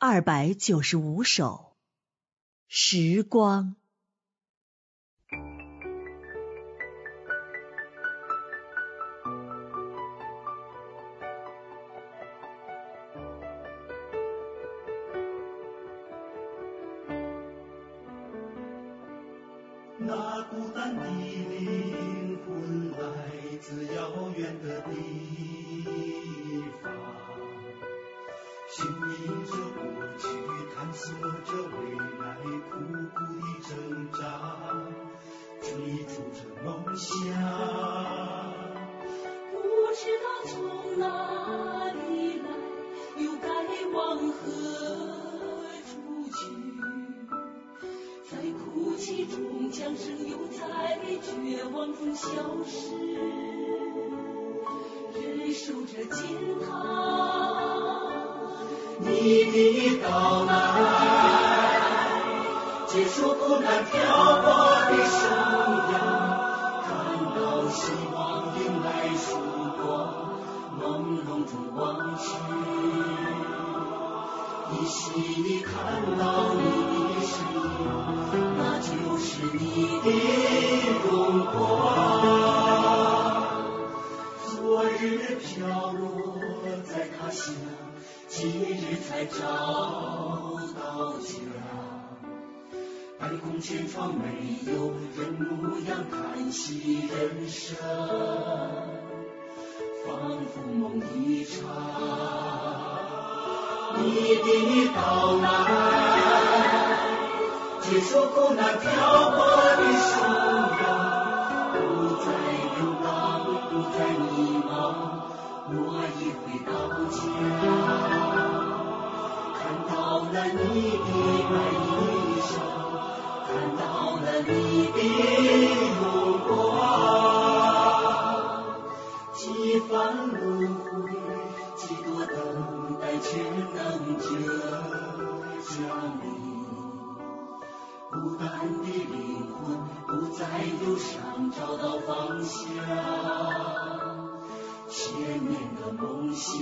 二百九十五首，时光。那孤单的灵魂来自遥远的地梦想。不知道从哪里来，又该往何处去？在哭泣中降生，又在绝望中消失，忍受着煎熬。你的到来，结束苦难漂依稀地看到你的身影，那就是你的荣光。昨日飘落在他乡，今日才找到家。百孔千疮，没有人模样，叹息人生，仿佛梦一场。你的到来，结束苦难漂泊的生涯，不再流浪，不再迷茫，我已回到家。看到了你的白衣裳，看到了你的荣光，一番轮回，几多等待，却能这降临。孤单的灵魂不再忧伤，找到方向，千年的梦想。